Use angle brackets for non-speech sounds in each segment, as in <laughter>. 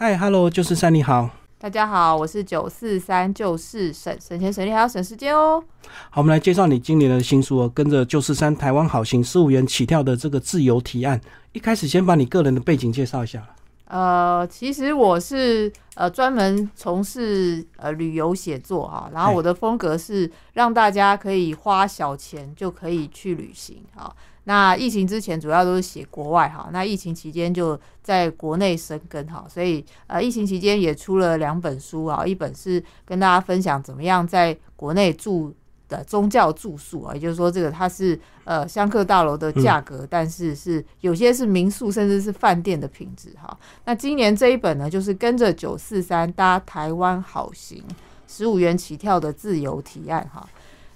嗨，Hello，就是三你好。大家好，我是九四三，就是省省钱省力还要省时间哦。好，我们来介绍你今年的新书哦，跟着九四三台湾好行十五元起跳的这个自由提案。一开始先把你个人的背景介绍一下。呃，其实我是呃专门从事呃旅游写作哈，然后我的风格是让大家可以花小钱就可以去旅行哈。那疫情之前主要都是写国外哈，那疫情期间就在国内生根哈，所以呃疫情期间也出了两本书啊，一本是跟大家分享怎么样在国内住的宗教住宿啊，也就是说这个它是呃香客大楼的价格，但是是有些是民宿甚至是饭店的品质哈。那今年这一本呢，就是跟着九四三搭台湾好行，十五元起跳的自由提案哈。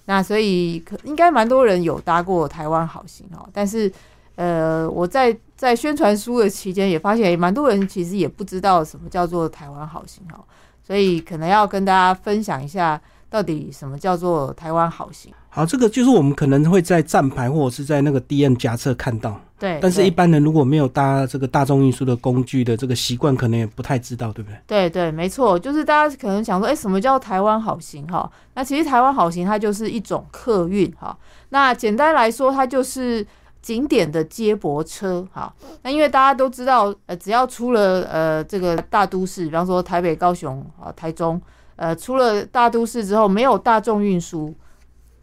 那所以应该蛮多人有搭过台湾好行哦，但是呃，我在在宣传书的期间也发现，蛮多人其实也不知道什么叫做台湾好行哦，所以可能要跟大家分享一下。到底什么叫做台湾好行？好，这个就是我们可能会在站牌或者是在那个 D M 夹测看到。对，但是一般人如果没有搭这个大众运输的工具的这个习惯，可能也不太知道，对不对？对对，没错，就是大家可能想说，哎，什么叫台湾好行？哈，那其实台湾好行它就是一种客运哈。那简单来说，它就是景点的接驳车哈。那因为大家都知道，呃，只要出了呃这个大都市，比方说台北、高雄啊、台中。呃，出了大都市之后，没有大众运输，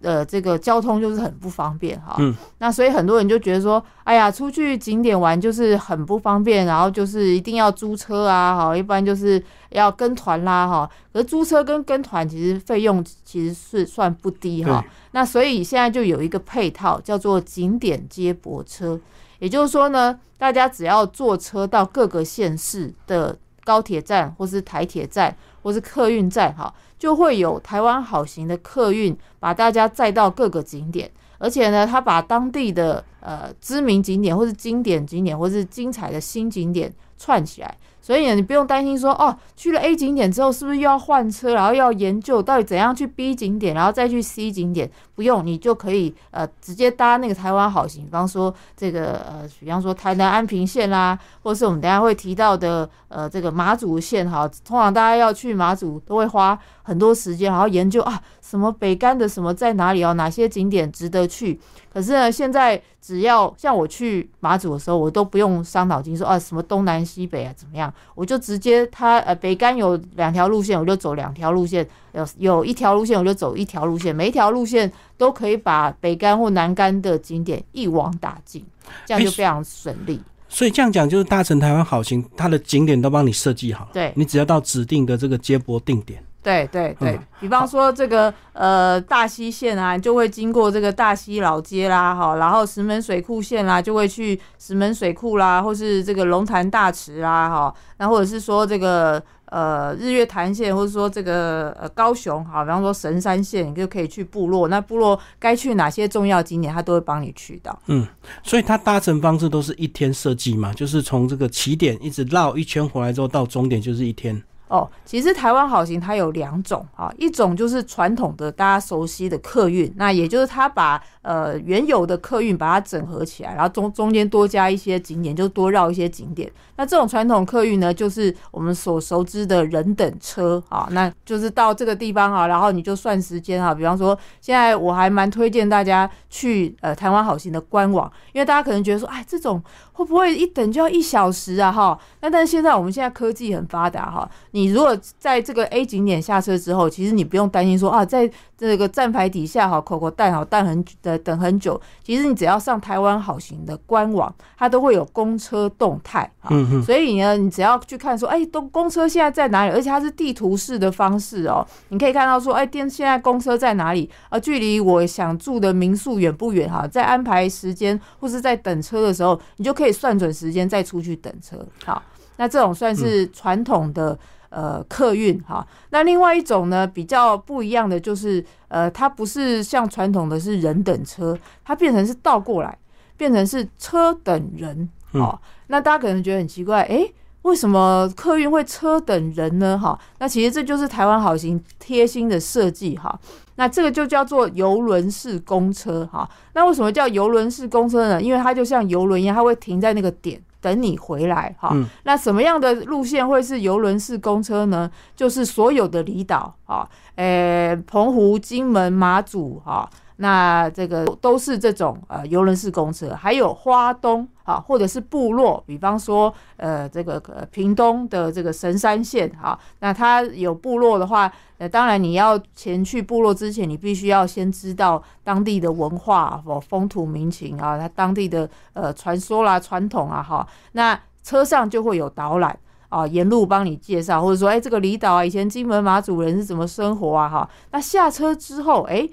呃，这个交通就是很不方便哈。嗯。那所以很多人就觉得说，哎呀，出去景点玩就是很不方便，然后就是一定要租车啊，哈，一般就是要跟团啦，哈。可是租车跟跟团其实费用其实是算不低哈。那所以现在就有一个配套叫做景点接驳车，也就是说呢，大家只要坐车到各个县市的高铁站或是台铁站。或是客运站哈，就会有台湾好行的客运把大家载到各个景点，而且呢，他把当地的呃知名景点或是经典景点或是精彩的新景点串起来。所以呢，你不用担心说哦，去了 A 景点之后是不是又要换车，然后要研究到底怎样去 B 景点，然后再去 C 景点？不用，你就可以呃直接搭那个台湾好行，比方说这个呃，比方说台南安平线啦，或是我们等下会提到的呃这个马祖线哈。通常大家要去马祖都会花很多时间，然后研究啊什么北干的什么在哪里哦，哪些景点值得去。可是呢，现在只要像我去马祖的时候，我都不用伤脑筋说啊什么东南西北啊怎么样，我就直接它呃北干有两条路线，我就走两条路线；有有一条路线，我就走一条路线。每一条路线都可以把北干或南干的景点一网打尽，这样就非常省力。所以这样讲就是搭乘台湾好行，它的景点都帮你设计好了，对你只要到指定的这个接驳定点。对对对，比方说这个呃大溪线啊，就会经过这个大溪老街啦，哈，然后石门水库线啦，就会去石门水库啦，或是这个龙潭大池啦，哈，那或者是说这个呃日月潭线，或者说这个呃高雄，好，比方说神山线，你就可以去部落，那部落该去哪些重要景点，他都会帮你去到。嗯，所以它搭乘方式都是一天设计嘛，就是从这个起点一直绕一圈回来之后，到终点就是一天。哦，其实台湾好行它有两种啊，一种就是传统的大家熟悉的客运，那也就是它把呃原有的客运把它整合起来，然后中中间多加一些景点，就多绕一些景点。那这种传统客运呢，就是我们所熟知的人等车啊，那就是到这个地方啊，然后你就算时间啊。比方说，现在我还蛮推荐大家去呃台湾好行的官网，因为大家可能觉得说，哎，这种会不会一等就要一小时啊？哈，那但是现在我们现在科技很发达哈。你如果在这个 A 景点下车之后，其实你不用担心说啊，在这个站牌底下好，口口蛋好蛋很的等很久。其实你只要上台湾好行的官网，它都会有公车动态啊。所以呢，你只要去看说，哎，都公车现在在哪里？而且它是地图式的方式哦，你可以看到说，哎，电现在公车在哪里？啊，距离我想住的民宿远不远？哈，在安排时间或是在等车的时候，你就可以算准时间再出去等车。好，那这种算是传统的。呃，客运哈，那另外一种呢，比较不一样的就是，呃，它不是像传统的是人等车，它变成是倒过来，变成是车等人哦。那大家可能觉得很奇怪，哎，为什么客运会车等人呢？哈，那其实这就是台湾好行贴心的设计哈。那这个就叫做游轮式公车哈。那为什么叫游轮式公车呢？因为它就像游轮一样，它会停在那个点。等你回来哈。嗯那什么样的路线会是游轮式公车呢？就是所有的离岛啊，呃，澎湖、金门、马祖哈。那这个都是这种呃游轮式公车，还有花东啊，或者是部落，比方说呃这个呃屏东的这个神山县哈，那它有部落的话，呃当然你要前去部落之前，你必须要先知道当地的文化哦风土民情啊，它当地的呃传说啦、传统啊哈，那车上就会有导览。啊，沿路帮你介绍，或者说，哎，这个离岛啊，以前金门马祖人是怎么生活啊？哈，那下车之后，哎，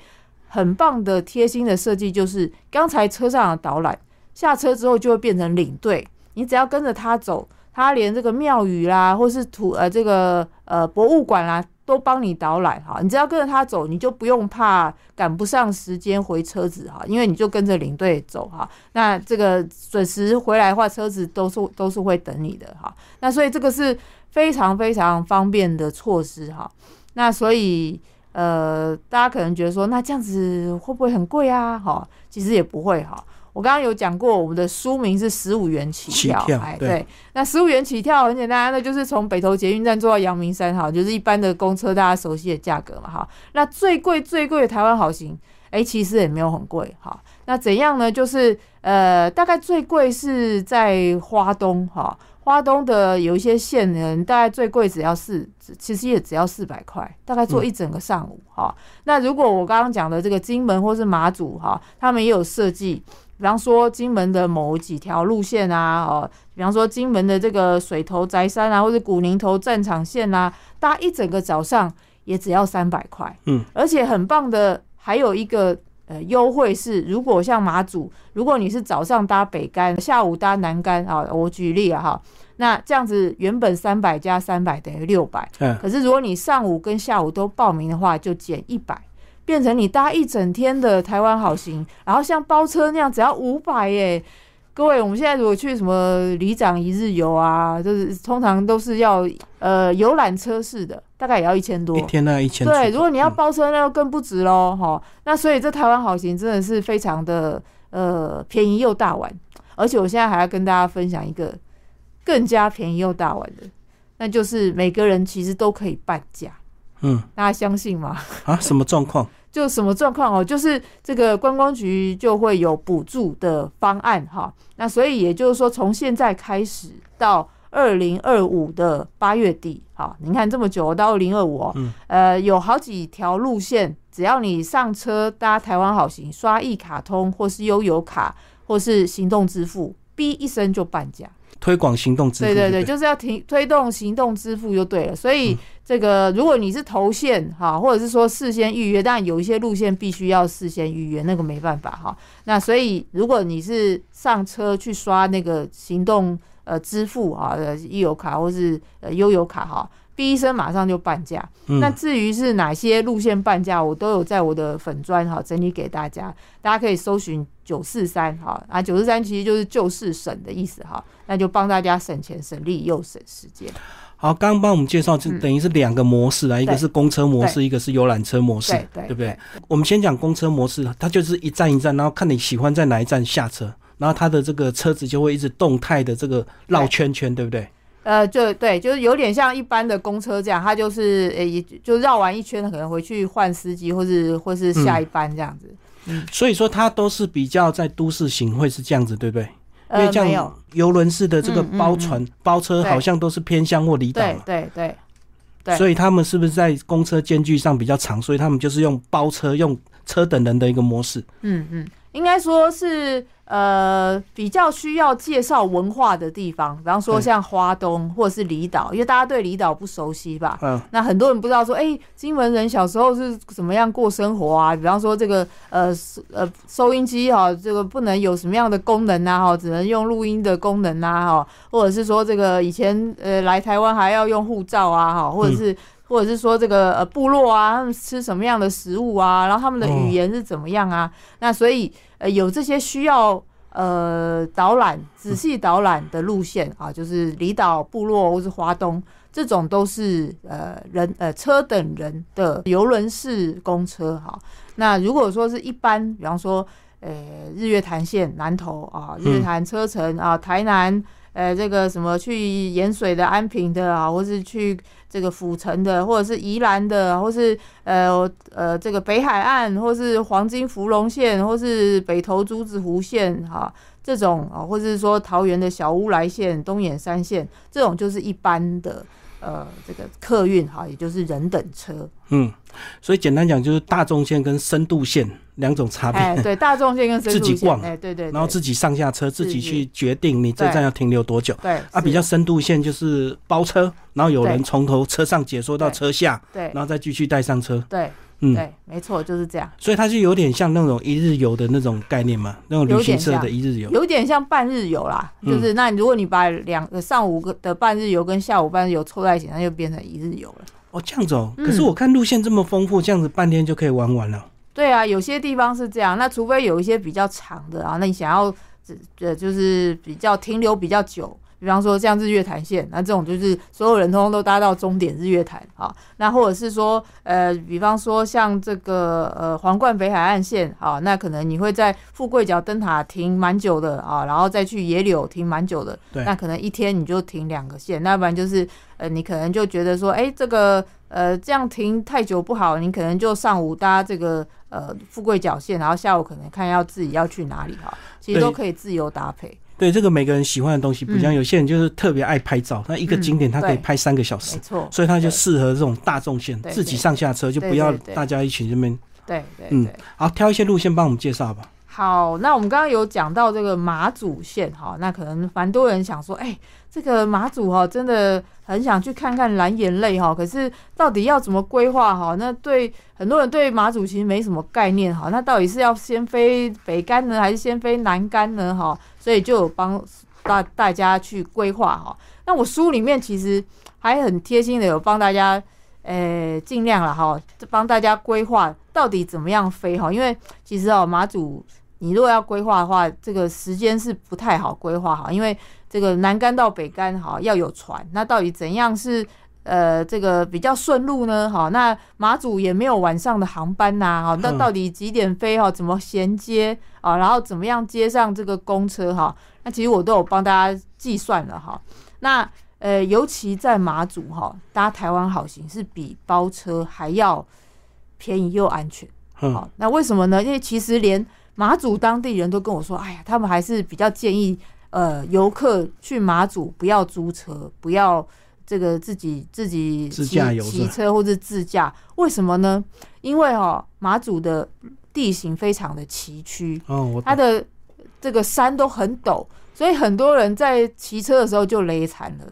很棒的贴心的设计就是，刚才车上的导览，下车之后就会变成领队，你只要跟着他走，他连这个庙宇啦，或是土呃这个呃博物馆啦，都帮你导览哈。你只要跟着他走，你就不用怕赶不上时间回车子哈，因为你就跟着领队走哈。那这个准时回来的话，车子都是都是会等你的哈。那所以这个是非常非常方便的措施哈。那所以。呃，大家可能觉得说，那这样子会不会很贵啊？哈，其实也不会哈。我刚刚有讲过，我们的书名是十五元起跳，起跳哎，对对，那十五元起跳很简单，那就是从北投捷运站坐到阳明山，哈，就是一般的公车大家熟悉的价格嘛，哈。那最贵最贵的台湾好行，哎，其实也没有很贵，哈。那怎样呢？就是呃，大概最贵是在花东，哈。花东的有一些线人，大概最贵只要四，其实也只要四百块，大概坐一整个上午哈、那如果我刚刚讲的这个金门或是马祖哈，他们也有设计，比方说金门的某几条路线啊，哦，比方说金门的这个水头宅山啊，或者古宁头战场线啊，搭一整个早上也只要三百块，嗯，而且很棒的还有一个。呃，优惠是如果像马祖，如果你是早上搭北干，下午搭南干啊，我举例啊哈，那这样子原本三百加三百等于六百，嗯，可是如果你上午跟下午都报名的话，就减一百，变成你搭一整天的台湾好行，然后像包车那样只要五百耶。各位，我们现在如果去什么里长一日游啊，就是通常都是要呃游览车式的，大概也要一千多一。天那一千。对，如果你要嗯包车，那就更不值喽，哈、那所以这台湾好行真的是非常的呃便宜又大碗，而且我现在还要跟大家分享一个更加便宜又大碗的，那就是每个人其实都可以半价，嗯大家相信吗？啊，什么状况？就什么状况哦？就是这个观光局就会有补助的方案哈。那所以也就是说，从现在开始到二零二五的八月底，好，你看这么久到二零二五哦，嗯呃，有好几条路线，只要你上车搭台湾好行，刷一卡通或是悠游卡或是行动支付，哔一声就半价。推广行动支付。对对对，对，就是要提推动行动支付就对了。所以这个如果你是投线哈，或者是说事先预约，但有一些路线必须要事先预约，那个没办法哈。那所以如果你是上车去刷那个行动呃支付啊，呃易游卡或是呃悠游卡哈。哔一声马上就半价，嗯那至于是哪些路线半价，我都有在我的粉砖哈整理给大家，大家可以搜寻九四三哈啊九四三其实就是就是省的意思哈，那就帮大家省钱省力又省时间。好，刚刚帮我们介绍，这嗯等于是两个模式啊，一个是公车模式，一个是游览车模式，对对不对？我们先讲公车模式，它就是一站一站，然后看你喜欢在哪一站下车，然后它的这个车子就会一直动态的这个绕圈圈，对不对？呃，就对，就是有点像一般的公车这样，它就是呃，也就绕完一圈，可能回去换司机，或是或是下一班这样子。所以说它都是比较在都市型会是这样子，对不对？因呃为，这样，游轮式的这个包船、包车好像都是偏向或离岛对对对所以他们是不是在公车间距上比较长？所以他们就是用包车、用车等人的一个模式。嗯嗯，应该说是呃比较需要介绍文化的地方，比方说像花东或者是离岛，因为大家对离岛不熟悉吧。嗯，那很多人不知道说，哎、金门人小时候是怎么样过生活啊？比方说这个呃收呃收音机哈、这个不能有什么样的功能啊？哈，只能用录音的功能啊？哈，或者是说这个以前呃来台湾还要用护照啊？哈，或者是、或者是说这个呃部落啊，他们吃什么样的食物啊？然后他们的语言是怎么样啊？那所以呃有这些需要。呃，导览仔细导览的路线啊，就是离岛、部落或是华东，这种都是呃人呃车等人的游轮式公车哈。那如果说是一般，比方说呃日月潭线南投啊，日月潭车程啊，台南呃这个什么去盐水的安平的啊，或是去这个府城的，或者是宜兰的，或是呃呃这个北海岸，或是黄金芙蓉县，或是北投珠子湖县哈，这种啊，或者是说桃园的小乌来县、东眼山线，这种就是一般的呃这个客运哈，也就是人等车。嗯，所以简单讲就是大众线跟深度线两种差别。哎，对，大众线跟深度线自己逛，哎，对对，对然后自己上下车，自己去决定你这站要停留多久。对啊，比较深度线就是包车，然后有人从头车上解说到车下，对然后再继续带上车。对嗯，对，没错，就是这样。所以它就有点像那种一日游的那种概念嘛，那种旅行社的一日游。有点像半日游啦，嗯就是那如果你把两个上午的半日游跟下午半日游凑在一起，那就变成一日游了。哦，这样子哦。嗯可是我看路线这么丰富，这样子半天就可以玩完了。对啊，有些地方是这样，那除非有一些比较长的啊，那你想要呃就是比较停留比较久，比方说像日月潭线，那这种就是所有人通通都搭到终点日月潭啊。那或者是说呃，比方说像这个呃皇冠北海岸线啊，那可能你会在富贵角灯塔停蛮久的啊，然后再去野柳停蛮久的，对。那可能一天你就停两个线，那不然就是呃你可能就觉得说，哎、这个呃这样停太久不好，你可能就上午搭这个呃富贵角线，然后下午可能看要自己要去哪里哈，其实都可以自由搭配，对，这个每个人喜欢的东西不一样，嗯有些人就是特别爱拍照，那一个嗯景点他可以拍三个小时没，错，所以他就适合这种大众线，自己上下车就不要大家一起这边。对对嗯对。好，挑一些路线帮我们介绍吧。好，那我们刚刚有讲到这个马祖线哈，那可能蛮多人想说，哎、这个马祖哈，真的很想去看看蓝眼泪哈，可是到底要怎么规划哈？那对很多人对马祖其实没什么概念哈，那到底是要先飞北干呢，还是先飞南干呢哈？所以就有帮大大家去规划哈。那我书里面其实还很贴心的有帮大家。呃，尽量了哈，帮大家规划到底怎么样飞哈，因为其实哦，马祖你如果要规划的话，这个时间是不太好规划哈，因为这个南干到北干哈要有船，那到底怎样是呃这个比较顺路呢？哈，那马祖也没有晚上的航班呐，哈，那嗯到底几点飞哈？怎么衔接啊？然后怎么样接上这个公车哈？那其实我都有帮大家计算了哈。那呃，尤其在马祖哈，搭台湾好行是比包车还要便宜又安全。嗯好，那为什么呢？因为其实连马祖当地人都跟我说，哎呀，他们还是比较建议呃游客去马祖不要租车，不要这个自己自己自骑驾游骑车或者自驾。为什么呢？因为哦，马祖的地形非常的崎岖，哦，它的这个山都很陡，所以很多人在骑车的时候就累惨了，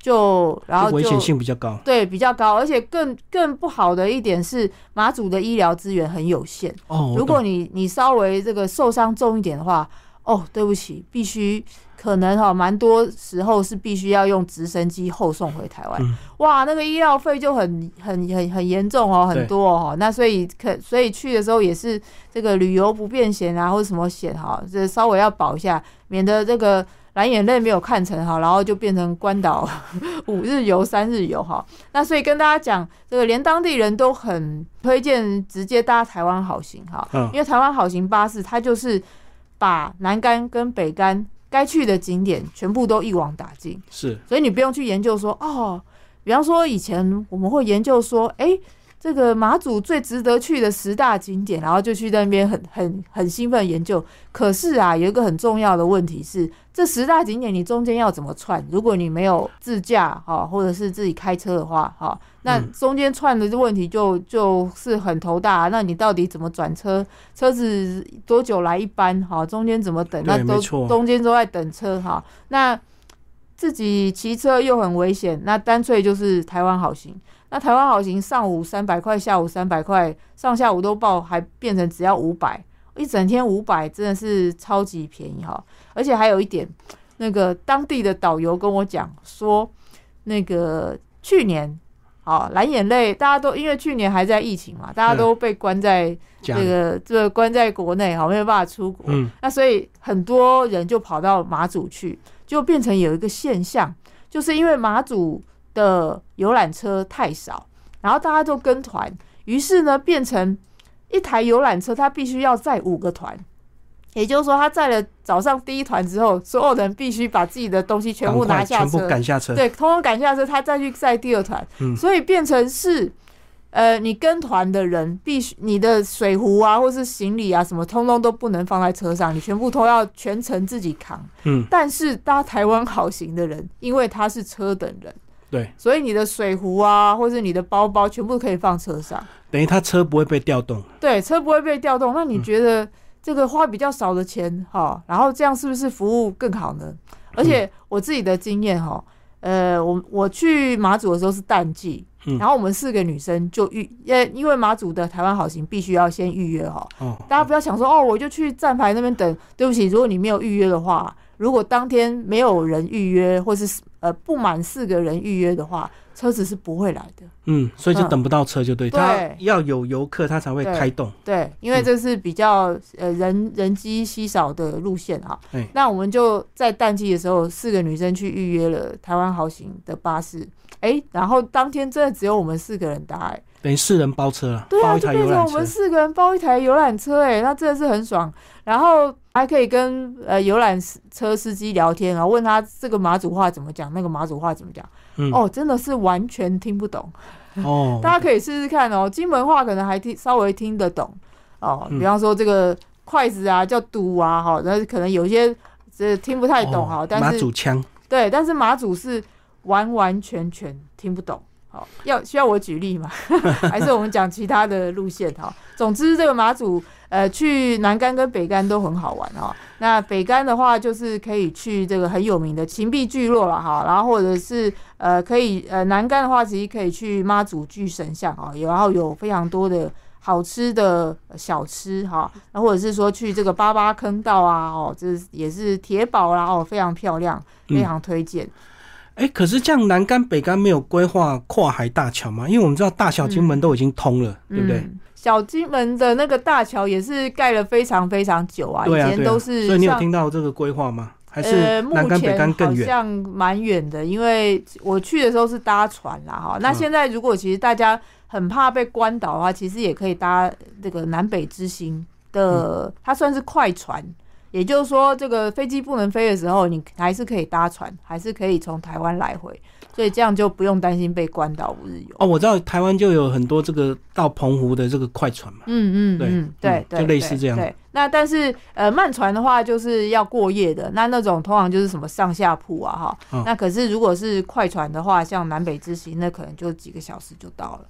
就然后就危险性比较高。对比较高，而且更更不好的一点是马祖的医疗资源很有限。哦，如果你你稍微这个受伤重一点的话，哦，对不起，必须可能哈，蛮多时候是必须要用直升机后送回台湾。嗯哇，那个医疗费就很很很很严重哦，很多哦。那所以可所以去的时候也是这个旅游不便险啊，或者什么险哈，这稍微要保一下，免得这个。蓝眼泪没有看成哈，然后就变成关岛 <laughs> 五日游、三日游哈。那所以跟大家讲，这个连当地人都很推荐直接搭台湾好行哈，嗯。因为台湾好行巴士它就是把南干跟北干该去的景点全部都一网打尽，是。所以你不用去研究说哦，比方说以前我们会研究说，哎、这个马祖最值得去的十大景点，然后就去那边很很很兴奋研究。可是啊，有一个很重要的问题是，这十大景点你中间要怎么串？如果你没有自驾哈，或者是自己开车的话哈，那嗯中间串的问题就就是很头大。那你到底怎么转车？车子多久来一班？哈，中间怎么等？那都中间都在等车哈。那自己骑车又很危险，那干脆就是台湾好行。那台湾好行上午三百块，下午三百块，上下午都报，还变成只要五百，一整天五百，真的是超级便宜哈！而且还有一点，那个当地的导游跟我讲说，那个去年。好，蓝眼泪，大家都因为去年还在疫情嘛，大家都被关在这。个这个关在国内，好没有办法出国。嗯，那所以很多人就跑到马祖去，就变成有一个现象，就是因为马祖的游览车太少，然后大家都跟团，于是呢变成一台游览车它必须要载五个团，也就是说，他载了早上第一团之后，所有人必须把自己的东西全部拿下全部车，赶下车。对，通通赶下车，他再去载第二团，嗯。所以变成是，呃，你跟团的人必须你的水壶啊，或是行李啊，什么通通都不能放在车上，你全部都要全程自己扛。嗯，但是搭台湾好行的人，因为他是车等人，对，所以你的水壶啊，或是你的包包，全部可以放车上。等于他车不会被调动。对，车不会被调动。那嗯你觉得这个花比较少的钱哈，然后这样是不是服务更好呢？而且嗯我自己的经验哈，呃，我我去马祖的时候是淡季，嗯然后我们四个女生就预，呃，因为马祖的台湾好行必须要先预约哈，哦，大家不要想说哦，我就去站牌那边等。对不起，如果你没有预约的话，如果当天没有人预约，或是呃不满四个人预约的话，车子是不会来的。嗯，所以就嗯等不到车就对，对他要有游客他才会开动。对，因为这是比较呃人人机稀少的路线哈。哎那我们就在淡季的时候，四个女生去预约了台湾豪行的巴士，哎，然后当天真的只有我们四个人搭，哎，等于四人包车了，对啊，就变成我们。四个人包一台游览车，哎，那真的是很爽。然后还可以跟呃游览车司机聊天，然后问他这个马祖话怎么讲，那个马祖话怎么讲。嗯，哦，真的是完全听不懂。哦，<laughs> 大家可以试试看哦。金门话可能还听稍微听得懂哦，嗯比方说这个筷子啊叫嘟啊，哈，那可能有些这听不太懂哈、但是祖腔，对，但是马祖是完完全全听不懂。好，要需要我举例吗？<laughs> 还是我们讲其他的路线？哈，总之这个马祖呃去南竿跟北竿都很好玩哈。那北竿的话，就是可以去这个很有名的秦壁聚落了哈，然后或者是呃可以呃南竿的话，其实可以去妈祖巨神像哈，然后有非常多的。好吃的小吃哈，那或者是说去这个八八坑道啊，哦，这也是铁堡啦，哦，非常漂亮，非常推荐。哎、可是这样南竿北竿没有规划跨海大桥吗？因为我们知道大小金门都已经通了，对不对？嗯小金门的那个大桥也是盖了非常非常久啊，对啊，啊。以前都是所以你有像听到这个规划吗？还呃，是目南竿北前竿更远？好像蛮远的，因为我去的时候是搭船啦哈。那嗯现在如果其实大家很怕被关岛的话，其实也可以搭这个南北之星的，嗯它算是快船。也就是说，这个飞机不能飞的时候，你还是可以搭船，还是可以从台湾来回，所以这样就不用担心被关岛五日游。哦，我知道台湾就有很多这个到澎湖的这个快船嘛。嗯嗯嗯，对嗯对，就类似这样对，那但是呃，慢船的话就是要过夜的，那那种通常就是什么上下铺啊哈。嗯那可是如果是快船的话，像南北之行，那可能就几个小时就到了。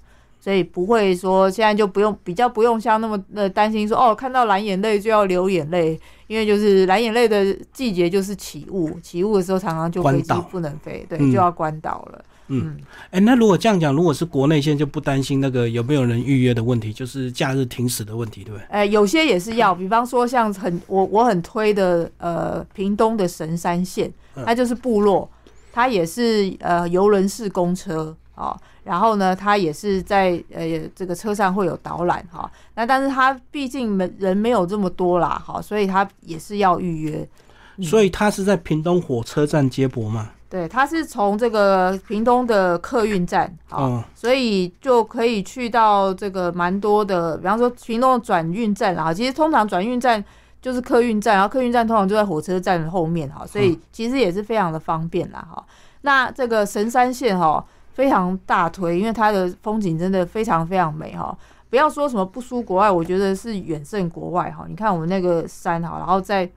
所以不会说现在就不用比较不用像那么呃担心说哦看到蓝眼泪就要流眼泪，因为就是蓝眼泪的季节就是起雾，起雾的时候常常就飞机关岛不能飞，对，嗯就要关岛了。嗯哎、那如果这样讲，如果是国内现在就不担心那个有没有人预约的问题，就是假日停驶的问题，对不对？哎，有些也是要，比方说像很我我很推的呃屏东的神山线，嗯它就是部落，它也是呃游轮式公车啊、然后呢，他也是在呃这个车上会有导览哈、那但是他毕竟没人没有这么多啦，哈、所以他也是要预约。嗯所以他是在屏东火车站接驳嘛？对，他是从这个屏东的客运站，好、哦，所以就可以去到这个蛮多的，比方说屏东的转运站啦。其实通常转运站就是客运站，然后客运站通常就在火车站后面哈，所以其实也是非常的方便啦哈。那这个神山线哈非常大推，因为它的风景真的非常非常美哈。不要说什么不输国外，我觉得是远胜国外哈。你看我们那个山哈，然后在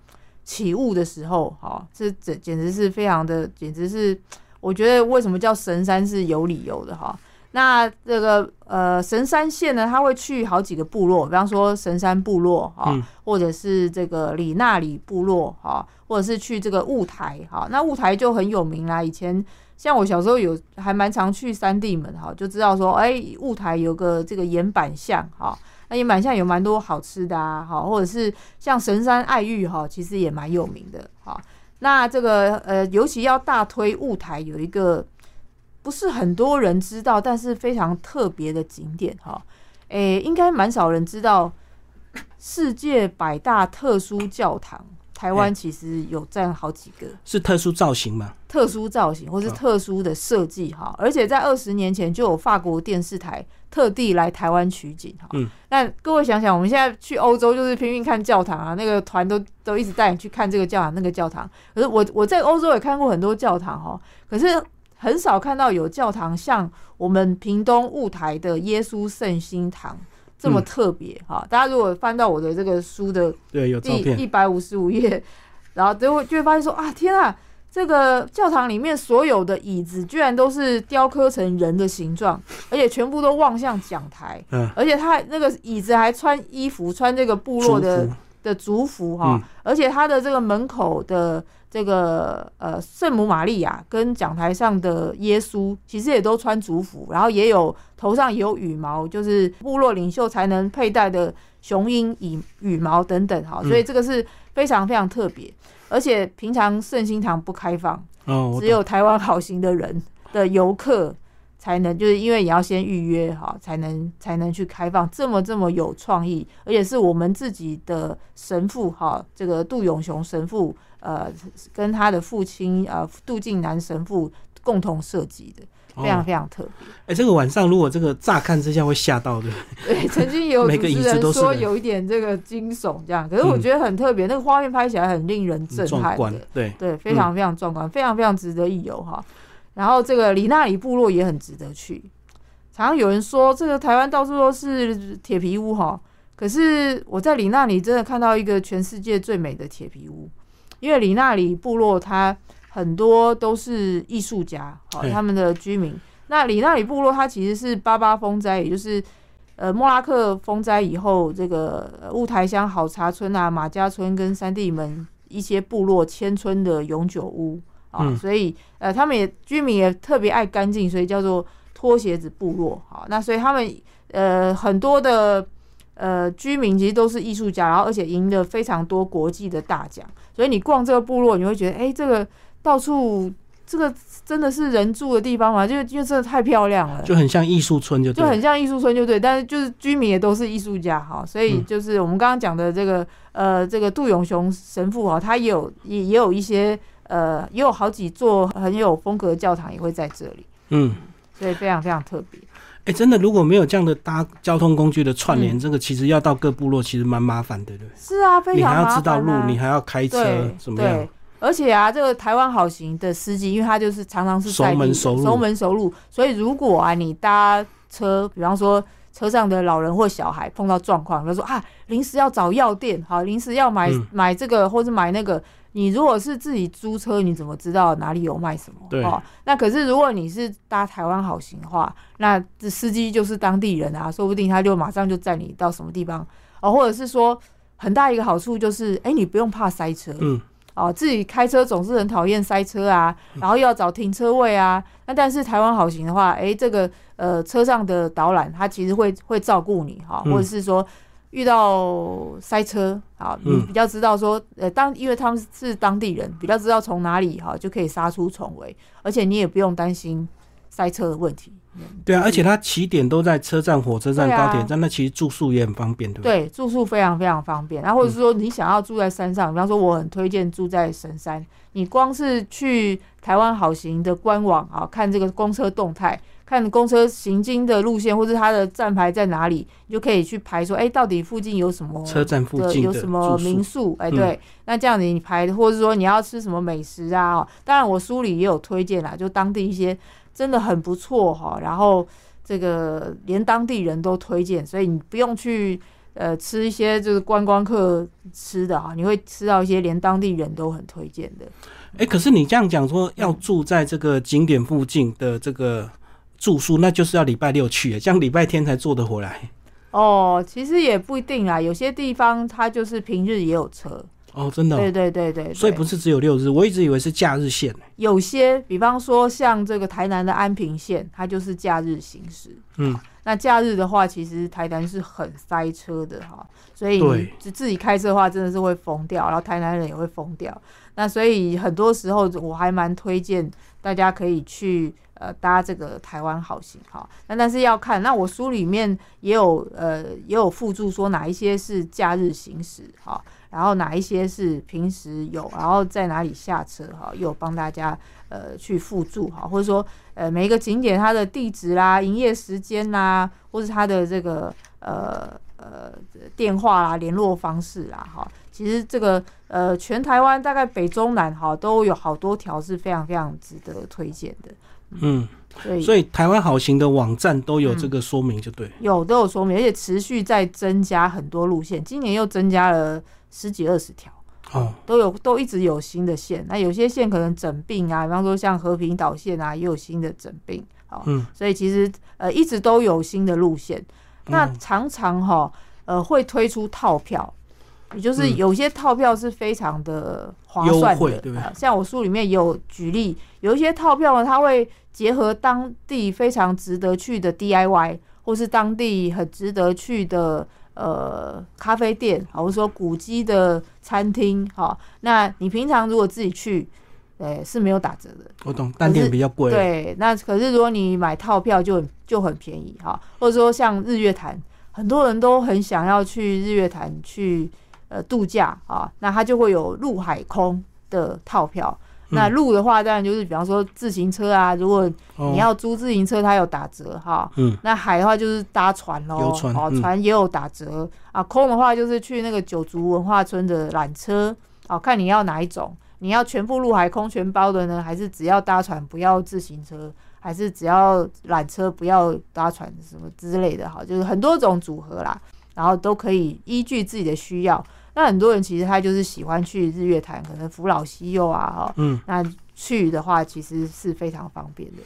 起雾的时候哈，这简简直是非常的，简直是我觉得为什么叫神山是有理由的哈。那这个呃神山县呢，它会去好几个部落，比方说神山部落哈，嗯或者是这个里纳里部落哈，或者是去这个雾台哈。那雾台就很有名啦，以前像我小时候有还蛮常去三地门哈，就知道说哎雾台有个这个岩板巷哈。那岩板巷有蛮多好吃的啊，哈，或者是像神山爱玉哈，其实也蛮有名的哈。那这个呃，尤其要大推雾台有一个不是很多人知道，但是非常特别的景点哈。诶、应该蛮少人知道世界百大特殊教堂台湾其实有占好几个。是特殊造型吗？特殊造型或是特殊的设计哈，而且在二十年前就有法国电视台特地来台湾取景哈。嗯，那各位想想，我们现在去欧洲就是拼命看教堂啊，那个团都都一直带你去看这个教堂那个教堂。可是我我在欧洲也看过很多教堂哈，可是很少看到有教堂像我们屏东雾台的耶稣圣心堂这么特别哈。大家如果翻到我的这个书的对有照第片。一百五十五页，然后就会就会发现说啊，天啊，这个教堂里面所有的椅子居然都是雕刻成人的形状，而且全部都望向讲台，嗯，而且他那个椅子还穿衣服，穿这个部落的族的族服哈，嗯。而且他的这个门口的这个呃圣母玛利亚跟讲台上的耶稣，其实也都穿族服，然后也有头上也有羽毛，就是部落领袖才能佩戴的雄鹰羽羽毛等等哈，嗯所以这个是非常非常特别，而且平常圣心堂不开放，哦，只有台湾好行的人的游客才能，就是因为你要先预约哈，才能才能去开放这么这么有创意，而且是我们自己的神父哈，这个杜永雄神父呃跟他的父亲呃杜敬南神父共同设计的，非常哦非常特别。哎、这个晚上如果这个乍看之下会吓到的，对，曾经也有主持人说有一点这个惊悚这样，可是我嗯觉得很特别，那个画面拍起来很令人震撼的。，对，对，非常非常壮观，非常非常值得一游哈。然后这个里纳里部落也很值得去。常常有人说这个台湾到处都是铁皮屋哈，可是我在里纳里真的看到一个全世界最美的铁皮屋，因为里纳里部落它很多都是艺术家，好对他们的居民。那里纳里部落它其实是八八风灾，也就是呃莫拉克风灾以后，这个呃雾台乡好茶村啊、马家村跟三地门一些部落迁村的永久屋啊，嗯所以呃他们也居民也特别爱干净，所以叫做拖鞋子部落。好，那所以他们呃很多的呃居民其实都是艺术家，然后而且赢得非常多国际的大奖，所以你逛这个部落，你会觉得哎、这个到处这个真的是人住的地方吗？就因为真的太漂亮了，就很像艺术村就就很像艺术村，就对，但是就是居民也都是艺术家哈，所以嗯就是我们刚刚讲的这个呃，这个杜永雄神父哈，他也有也也有一些呃，也有好几座很有风格的教堂也会在这里，嗯。所以非常非常特别。哎、真的，如果没有这样的搭交通工具的串联，嗯。这个其实要到各部落其实蛮麻烦的，对不对？是啊，非你还要知道路，你还要开车对，怎么样。对？，而且啊，这个台湾好行的司机，因为他就是常常是熟门熟路。熟门熟路，所以如果啊你搭车，比方说车上的老人或小孩碰到状况，他说啊临时要找药店，好临时要买、嗯。买这个或者买那个，你如果是自己租车，你怎么知道哪里有卖什么？对。哦，那可是如果你是搭台湾好行的话，那这司机就是当地人啊，说不定他就马上就载你到什么地方。哦，或者是说很大一个好处就是，哎、你不用怕塞车，嗯，哦，自己开车总是很讨厌塞车啊，然后又要找停车位啊。那但是台湾好行的话，诶，这个呃车上的导览他其实会会照顾你哈，嗯。或者是说遇到塞车啊，你嗯比较知道说呃当因为他们是当地人，比较知道从哪里哈就可以杀出重围，而且你也不用担心塞车的问题。对啊，而且它起点都在车站、火车站、啊高铁站，那其实住宿也很方便，对不对？对，住宿非常非常方便。然后或者是说你想要住在山上，比方说我很推荐住在神山。你光是去台湾好行的官网啊，看这个公车动态，看公车行经的路线，或者它的站牌在哪里，你就可以去排说，哎，到底附近有什么车站附近的有什么民宿？哎，嗯对，那这样子你排，或者说你要吃什么美食啊？哦当然我书里也有推荐啦，就当地一些真的很不错哈，然后这个连当地人都推荐，所以你不用去呃吃一些就是观光客吃的啊，你会吃到一些连当地人都很推荐的。哎、可是你这样讲说要住在这个景点附近的这个住宿，那就是要礼拜六去，这样礼拜天才坐得回来。哦，其实也不一定啦，有些地方它就是平日也有车。哦，真的哦、对对对所以不是只有六日，我一直以为是假日线。有些，比方说像这个台南的安平线，它就是假日行驶。嗯，那假日的话，其实台南是很塞车的哈，所以对你自自己开车的话，真的是会疯掉，然后台南人也会疯掉。那所以很多时候我还蛮推荐大家可以去呃搭这个台湾好行哈。那但是要看，那我书里面也有呃也有附注说哪一些是假日行驶哈，然后哪一些是平时有，然后在哪里下车哈，又有帮大家呃去附注哈，或者说呃每一个景点它的地址啦、营业时间啦，或是它的这个呃呃电话啦、联络方式啦哈，其实这个呃全台湾大概北中南哈都有好多条是非常非常值得推荐的，嗯，所以所以台湾好行的网站都有这个说明，就对。有都有说明，而且持续在增加很多路线，今年又增加了十几二十条。哦，都有都一直有新的线，那有些线可能整并啊，比方说像和平岛线啊，也有新的整并，好、嗯，所以其实呃一直都有新的路线，那嗯常常哈呃会推出套票，也就是嗯。有些套票是非常的划算的，对不对？呃像我书里面也有举例，有一些套票呢，它会结合当地非常值得去的 DIY，或是当地很值得去的。呃，咖啡店，好，或者说古迹的餐厅，好，那你平常如果自己去，呃，是没有打折的。我懂，单点比较贵。，对，那可是如果你买套票就很就很便宜哈，或者说像日月潭，很多人都很想要去日月潭去呃度假啊，那它就会有陆海空的套票。那路的话，当然就是比方说自行车啊，如果哦、你要租自行车，它有打折哈。嗯，那海的话就是搭船喽，哦，嗯。船也有打折。啊。空的话就是去那个九族文化村的缆车，哦，看你要哪一种，你要全部陆海空全包的呢，还是只要搭船不要自行车，还是只要缆车不要搭船什么之类的哈，就是很多种组合啦，然后都可以依据自己的需要。那很多人其实他就是喜欢去日月潭，可能扶老西幼啊，哈，嗯，那去的话其实是非常方便的。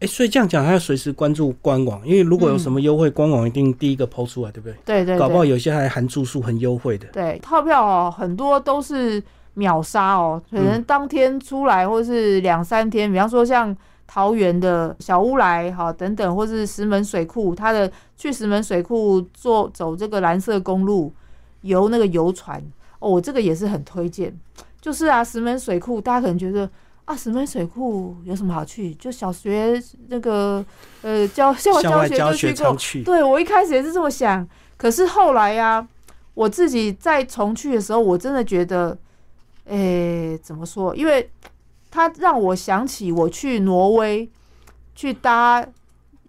哎、所以这样讲还要随时关注官网，因为如果有什么优惠，官网一定第一个抛出来，对不对？对对对，搞不好有些还含住宿很优惠的。对，套票哦，很多都是秒杀哦，可能当天出来，或是两三天。比方说像桃园的小乌来哈等等，或是石门水库，它的去石门水库坐走这个蓝色公路，游那个游船哦，我这个也是很推荐。就是啊，石门水库，大家可能觉得。啊，石门水库有什么好去？就小学那个呃教校外教教学就去过，去，对我一开始也是这么想，可是后来呀、我自己再重去的时候，我真的觉得，诶、怎么说？因为它让我想起我去挪威去搭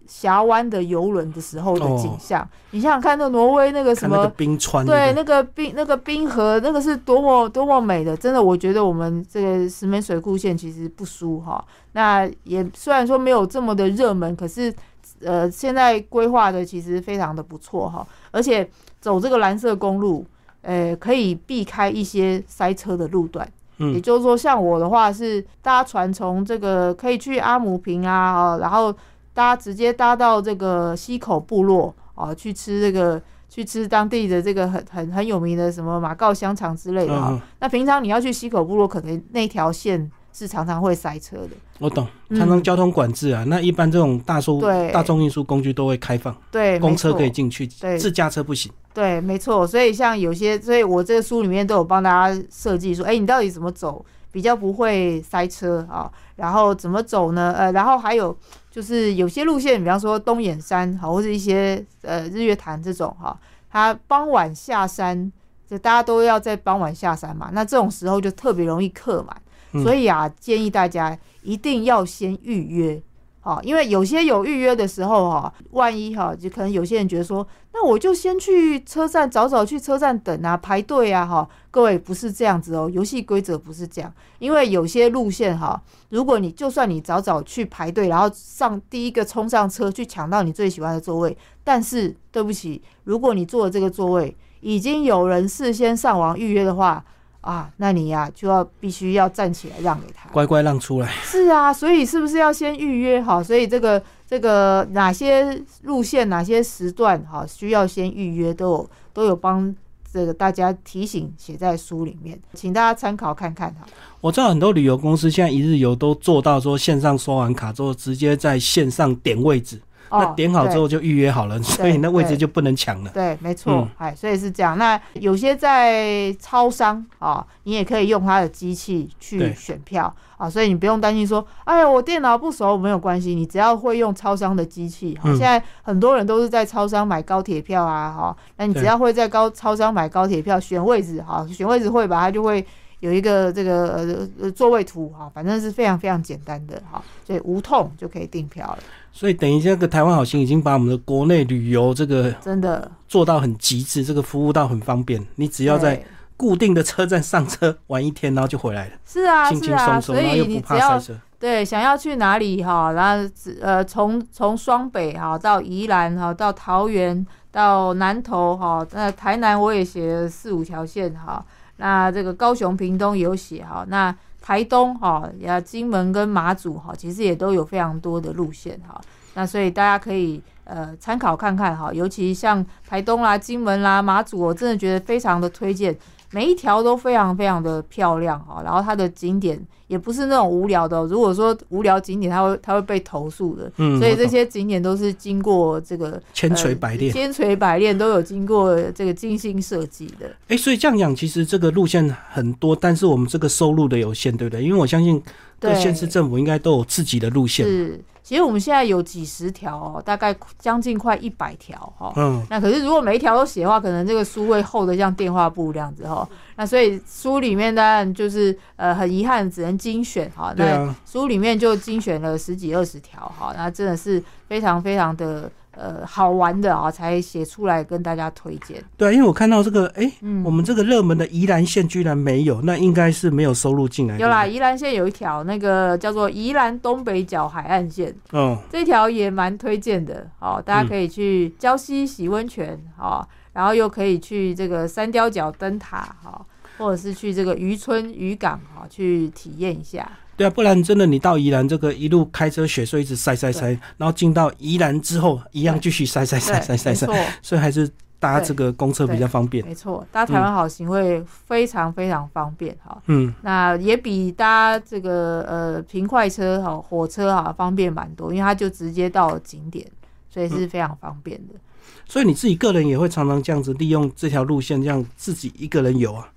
峡湾的游轮的时候的景象。你想想看，那挪威那个什么冰川，对，那个冰那个冰河，那个是多么多么美的，真的，我觉得我们这个石门水库线其实不输哈。那也虽然说没有这么的热门，可是呃，现在规划的其实非常的不错哈，而且走这个蓝色公路，呃，可以避开一些塞车的路段。也嗯就是说，像我的话是搭船从这个可以去阿姆平啊，哦，然后搭直接搭到这个溪口部落啊，去吃这个去吃当地的这个很很很有名的什么马告香肠之类的哈、嗯嗯那平常你要去溪口部落，可能那条线是常常会塞车的。我懂，嗯常常交通管制啊。那一般这种大数大众运输工具都会开放，对，公车可以进去，对自驾车不行。对，没错。所以像有些，所以我这个书里面都有帮大家设计说，哎，你到底怎么走比较不会塞车啊？然后怎么走呢？呃，然后还有就是有些路线，比方说东眼山好，或者一些呃日月潭这种哈，它傍晚下山，就大家都要在傍晚下山嘛，那这种时候就特别容易客满，嗯所以啊，建议大家一定要先预约。好，因为有些有预约的时候哈，万一哈，就可能有些人觉得说，那我就先去车站早早去车站等啊，排队啊哈。各位不是这样子哦，游戏规则不是这样，因为有些路线哈，如果你就算你早早去排队，然后上第一个冲上车去抢到你最喜欢的座位，但是对不起，如果你坐的这个座位已经有人事先上网预约的话啊，那你呀、就要必须要站起来让给他。乖乖让出来，是啊，所以是不是要先预约好？所以这个这个哪些路线、哪些时段哈需要先预约，都有都有帮这个大家提醒写在书里面，请大家参考看看哈。我知道很多旅游公司现在一日游都做到说线上刷完卡之后，直接在线上点位置，哦那点好之后就预约好了，所以那位置就不能抢了。对，没错嗯，哎、所以是这样。那有些在超商啊，你也可以用它的机器去选票啊，所以你不用担心说，哎呀，我电脑不熟没有关系，你只要会用超商的机器。哈、嗯现在很多人都是在超商买高铁票啊，哈，那你只要会在高超商买高铁票，选位置哈，选位置会吧，它就会。有一个这个呃呃座位图哈，反正是非常非常简单的哈，所以无痛就可以订票了，所以等于这个台湾好行已经把我们的国内旅游这个真的。做到很极致，这个服务到很方便。你只要在固定的车站上车玩一天，然后就回来了，是啊轻轻是啊，松松，然后所以又不你只要怕塞车。对，想要去哪里哈，然后只呃从从双北哈到宜兰哈到桃园到南投哈，那台南我也写了四五条线哈，那这个高雄屏东有写哈，那台东哈呀金门跟马祖哈，其实也都有非常多的路线哈，那所以大家可以。呃，参考看看哈，尤其像台东啦、金门啦、马祖，我真的觉得非常的推荐，每一条都非常非常的漂亮哈，然后它的景点也不是那种无聊的哦、如果说无聊景点，它会它会被投诉的。嗯，所以这些景点都是经过这个千锤百炼。千锤百炼，都有经过这个精心设计的。哎、所以这样讲，其实这个路线很多，但是我们这个收入的有限，对不对？因为我相信各对县市政府应该都有自己的路线。是，其实我们现在有几十条哦，大概将近快一百条哈。嗯，那可是如果每一条都写的话，可能这个书会厚的像电话簿这样子哈。那所以书里面当然就是呃很遗憾，只能精选哈。那对啊，书里面就精选了十几二十条哈，那真的是非常非常的呃好玩的啊，才写出来跟大家推荐。对啊，因为我看到这个，哎、嗯我们这个热门的宜兰县居然没有，那应该是没有收入进来。有啦，宜兰县有一条那个叫做宜兰东北角海岸线，哦，这条也蛮推荐的，哦，大家可以去礁溪洗温泉，哦，然后又可以去这个三雕角灯塔，哈、或者是去这个渔村渔港，哈、去体验一下。对啊，不然真的你到宜兰这个一路开车雪隧一直塞塞塞，然后进到宜兰之后一样继续塞塞塞塞，塞塞，所以还是搭这个公车比较方便。没错，搭台湾好行会非常非常方便，哈、嗯，那也比搭这个呃平快车哈、火车哈、方便蛮多，因为它就直接到景点，所以是非常方便的。所以你自己个人也会常常这样子利用这条路线，这样自己一个人游啊。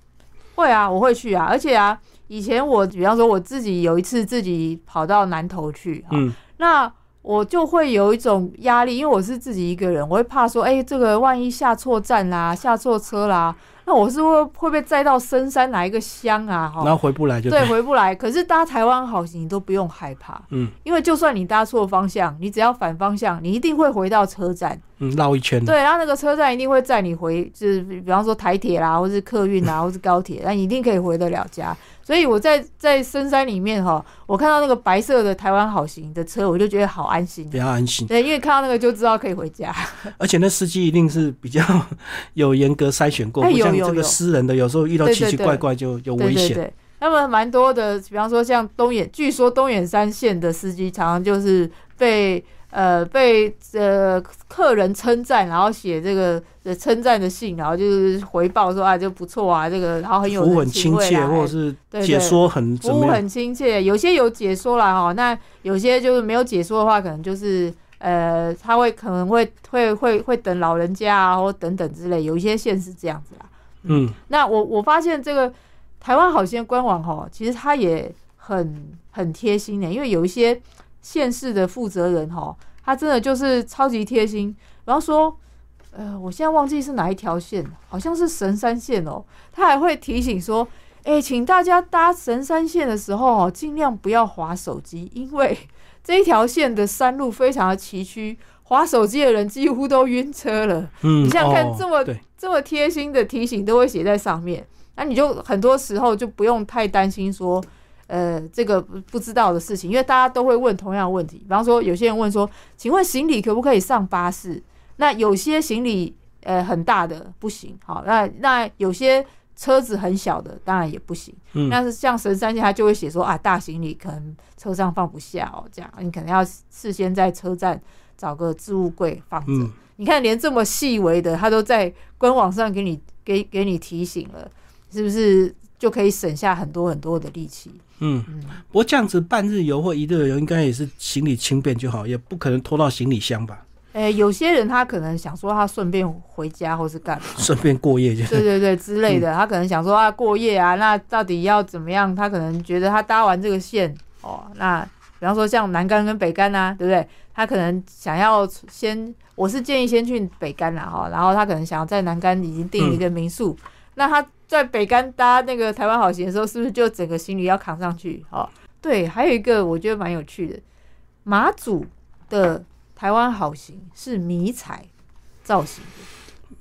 会啊，我会去啊，而且啊，以前我比方说我自己有一次自己跑到南投去、嗯，那我就会有一种压力，因为我是自己一个人，我会怕说，哎、这个万一下错站啦，下错车啦，那我是会会被载到深山哪一个乡啊？哈、然后回不来就对，回不来。可是搭台湾好行，你都不用害怕，嗯因为就算你搭错方向，你只要反方向，你一定会回到车站。嗯绕一圈。对，然后那个车站一定会载你回，就是比方说台铁啦，或是客运啦，或是高铁，那你一定可以回得了家。所以我在在深山里面哈，我看到那个白色的台湾好行的车，我就觉得好安心比。较安心，对，因为看到那个就知道可以回家。而且那司机一定是比较有严格筛选过，<laughs> 哎不像这个私人的，有时候遇到奇奇怪怪就有危险。那么蛮多的，比方说像东眼，据说东眼山线的司机常常就是被呃被呃客人称赞，然后写这个呃称赞的信，然后就是回报说啊就不错啊，这个然后很有服务很亲切，或者是解说很怎服务？很亲切，有些有解说啦哈，那有些就是没有解说的话，可能就是呃，他会可能会会会会等老人家啊，或等等之类，有一些线是这样子啦。嗯，那我我发现这个台湾好些官网哈，其实他也很很贴心的，因为有一些县市的负责人哈，他真的就是超级贴心。然后说，呃，我现在忘记是哪一条线，好像是神山线哦，他还会提醒说。哎、请大家搭神山线的时候哦，尽量不要划手机，因为 <laughs> 这一条线的山路非常的崎岖，划手机的人几乎都晕车了。嗯，你想想看哦这么对，这么贴心的提醒都会写在上面，那你就很多时候就不用太担心说，呃，这个不知道的事情，因为大家都会问同样的问题。比方说，有些人问说，请问行李可不可以上巴士？那有些行李呃很大的不行，好，那那有些车子很小的当然也不行。嗯，但是像神山线，它就会写说啊，大行李可能车上放不下哦，这样你可能要事先在车站找个置物柜放着。你看，连这么细微的，它都在官网上给你给给你提醒了，是不是？就可以省下很多很多的力气。嗯，嗯不过这样子半日游或一日游，应该也是行李轻便就好，也不可能拖到行李箱吧？诶、有些人他可能想说他顺便回家或是干嘛，<laughs> 顺便过夜就对对对之类的，他可能想说啊过夜啊，那到底要怎么样？他可能觉得他搭完这个线哦，那比方说像南竿跟北竿啊，对不对？他可能想要先，我是建议先去北竿啦哈，然后他可能想要在南竿已经订一个民宿，那他在北竿搭那个台湾好行的时候，是不是就整个行李要扛上去？哦，对，还有一个我觉得蛮有趣的，马祖的台湾好行是迷彩造型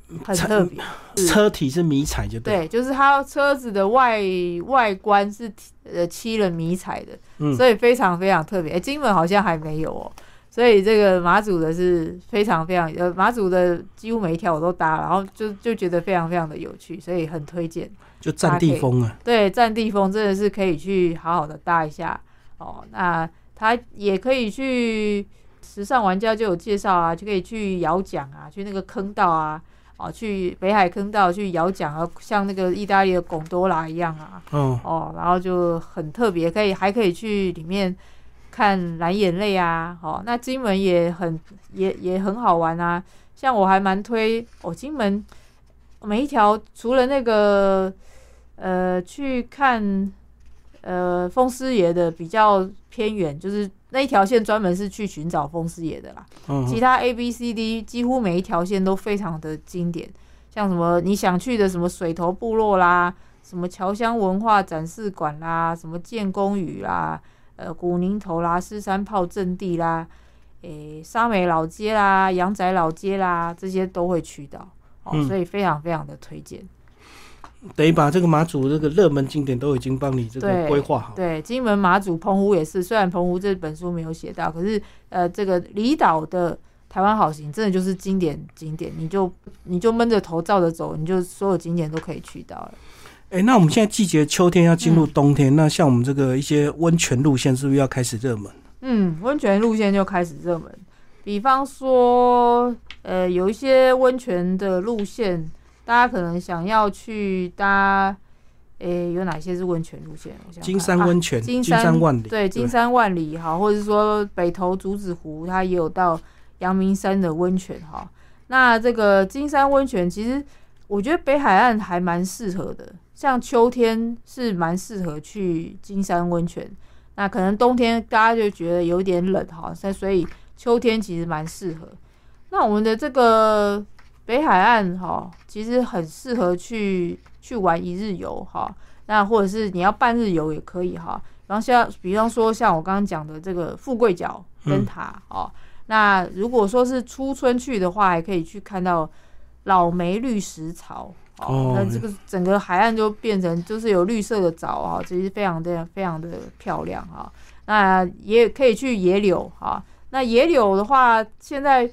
的，很特别。车体是迷彩就对。对，就是它车子的外外观是呃漆了迷彩的，嗯所以非常非常特别。诶金门好像还没有哦，所以这个马祖的是非常非常呃马祖的几乎每一条我都搭，然后就就觉得非常非常的有趣，所以很推荐。就占地风啊。对，占地风真的是可以去好好的搭一下哦。那他也可以去时尚玩家就有介绍啊，就可以去摇桨啊，去那个坑道啊，哦，去北海坑道去摇桨啊，像那个意大利的贡多拉一样啊，哦，哦，然后就很特别，可以还可以去里面看蓝眼泪啊，哦，那金门也很也也很好玩啊，像我还蛮推哦，金门每一条除了那个呃去看呃风师爷的比较偏远，就是那一条线专门是去寻找风师爷的啦，其嗯，他 A、B、C、D 几乎每一条线都非常的经典，像什么你想去的什么水头部落啦，什么侨乡文化展示馆啦，什么建功屿啦，呃古宁头啦，狮山炮阵地啦，诶沙美老街啦，阳仔老街啦，这些都会去到，哦，嗯所以非常非常的推荐。等于把这个马祖这个热门景点都已经帮你这个规划好。对，金门、马祖、澎湖也是，虽然澎湖这本书没有写到，可是呃，这个离岛的台湾好行真的就是经典景点，你就你就闷着头照着走，你就所有景点都可以去到了。哎、那我们现在季节秋天要进入嗯冬天，那像我们这个一些温泉路线是不是要开始热门？嗯，温泉路线就开始热门，比方说，呃，有一些温泉的路线，大家可能想要去搭，诶、有哪些是温泉路线？我想金山啊温泉、金山万里，对，金山万里也好，或者是说北投竹子湖，它也有到阳明山的温泉哈。那这个金山温泉，其实我觉得北海岸还蛮适合的，像秋天是蛮适合去金山温泉。那可能冬天大家就觉得有点冷哈，那所以秋天其实蛮适合。那我们的这个北海岸哈，其实很适合去去玩一日游哈。那或者是你要半日游也可以哈。然后像比方说像我刚刚讲的这个富贵角灯塔、哦，那如果说是初春去的话，还可以去看到老梅绿石槽。那这个整个海岸就变成就是有绿色的藻哈，其实非常的非常的漂亮哈。那也可以去野柳哈。那野柳的话，现在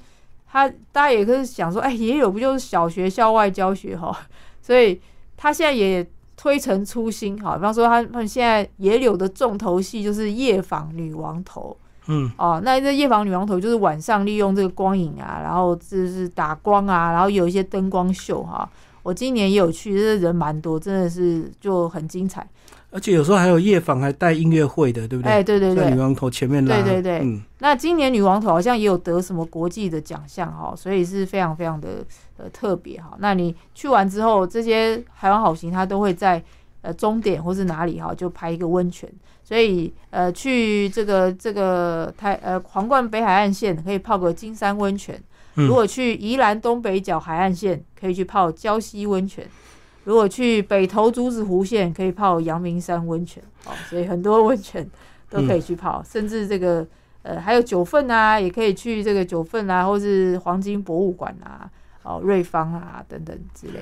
他大家也可以想说，哎，野柳不就是小学校外教学哈？<laughs> 所以它现在也推陈出新哈。比方说，他们现在野柳的重头戏就是夜访女王头。嗯，哦，那这夜访女王头就是晚上利用这个光影啊，然后就是打光啊，然后有一些灯光秀哈。我今年也有去，这人蛮多，真的是就很精彩。而且有时候还有夜访，还带音乐会的，对不对？哎，对对对，在女王头前面拉，对对对嗯，那今年女王头好像也有得什么国际的奖项哈，所以是非常非常的呃特别哈。那你去完之后，这些海湾好行它都会在呃终点或是哪里哈，就拍一个温泉。所以呃去这个这个台呃皇冠北海岸线可以泡个金山温泉，嗯如果去宜兰东北角海岸线可以去泡礁溪温泉。如果去北投竹子湖线，可以泡阳明山温泉哦，所以很多温泉都可以去泡，甚至这个呃还有九份啊，也可以去这个九份啊，或是黄金博物馆啊，哦瑞芳啊等等之类。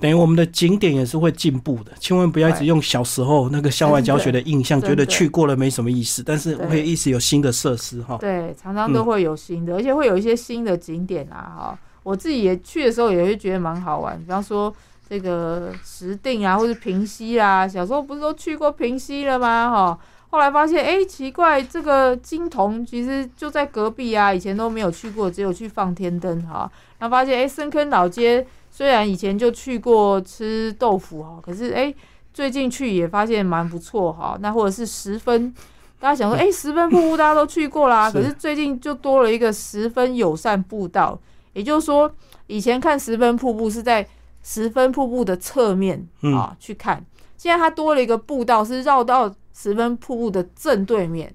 等于我们的景点也是会进步的，千万不要一直用小时候那个校外教学的印象，觉得去过了没什么意思，但是对会一直有新的设施哈。对，常常都会有新的，而且会有一些新的景点啊，哈。我自己也去的时候也会觉得蛮好玩，比方说这个石定啊，或是平溪啊、小时候不是都去过平溪了吗？哈，后来发现，哎、奇怪，这个金童其实就在隔壁啊，以前都没有去过，只有去放天灯哈。然后发现，哎、深坑老街虽然以前就去过吃豆腐哈，可是哎、最近去也发现蛮不错哈。那或者是十分，大家想说，哎、<laughs> 十分瀑布大家都去过啦，可是最近就多了一个十分友善步道，也就是说，以前看十分瀑布是在十分瀑布的侧面嗯。啊、去看，现在它多了一个步道是绕到十分瀑布的正对面，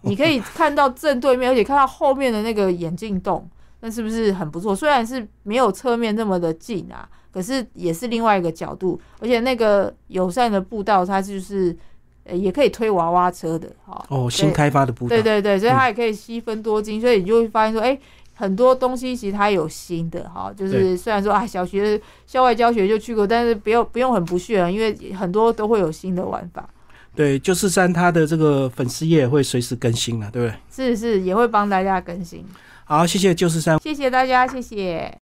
你可以看到正对面，而且看到后面的那个眼镜洞，那是不是很不错？虽然是没有侧面那么的近啊，可是也是另外一个角度，而且那个友善的步道，它就是呃也可以推娃娃车的哈。哦，新开发的步道对，对对，所以它也可以吸分多金，所以你就会发现说，哎、很多东西其实它有新的哈，就是虽然说啊，小学校外教学就去过，但是不用不用很不屑啊，因为很多都会有新的玩法，对，就是三它的这个粉丝页也会随时更新了，对不对？是是也会帮大家更新。好，谢谢旧事三。谢谢大家，谢谢。